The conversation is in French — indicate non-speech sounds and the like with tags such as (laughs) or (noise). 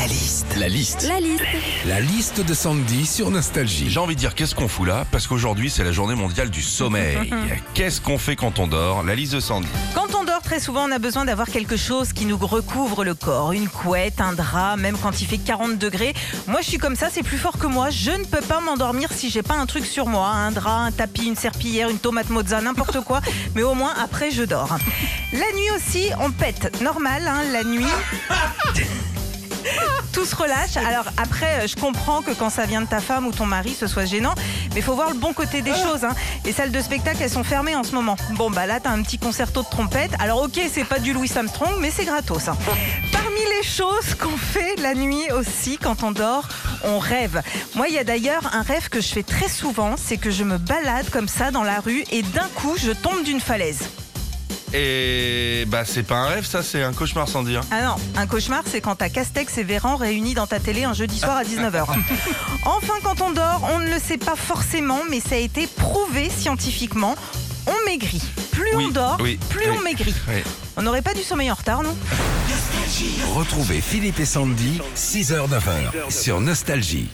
La liste. La liste. La liste. La liste de Sandy sur Nostalgie. J'ai envie de dire qu'est-ce qu'on fout là? Parce qu'aujourd'hui c'est la journée mondiale du sommeil. (laughs) qu'est-ce qu'on fait quand on dort? La liste de Sandy. Quand on dort, très souvent, on a besoin d'avoir quelque chose qui nous recouvre le corps. Une couette, un drap, même quand il fait 40 degrés. Moi, je suis comme ça, c'est plus fort que moi. Je ne peux pas m'endormir si j'ai pas un truc sur moi. Un drap, un tapis, une serpillière, une tomate mozza, n'importe quoi. (laughs) Mais au moins, après, je dors. La nuit aussi, on pète. Normal, hein, la nuit. (laughs) Tout se relâche. Alors après, euh, je comprends que quand ça vient de ta femme ou ton mari, ce soit gênant, mais il faut voir le bon côté des choses. hein. Les salles de spectacle, elles sont fermées en ce moment. Bon, bah là, t'as un petit concerto de trompette. Alors ok, c'est pas du Louis Armstrong, mais c'est gratos. hein. (laughs) Parmi les choses qu'on fait la nuit aussi, quand on dort, on rêve. Moi, il y a d'ailleurs un rêve que je fais très souvent, c'est que je me balade comme ça dans la rue et d'un coup, je tombe d'une falaise. Et bah c'est pas un rêve ça, c'est un cauchemar Sandy. hein. Ah non, un cauchemar, c'est quand t'as Castex et Véran réunis dans ta télé un jeudi soir à 19h. (laughs) enfin, quand on dort, on ne le sait pas forcément, mais ça a été prouvé scientifiquement. On maigrit. Plus Oui, on dort, oui, plus oui. on maigrit. Oui. On n'aurait pas du sommeil en retard, non? Retrouvez Philippe et Sandy, 6h-9h sur Nostalgie.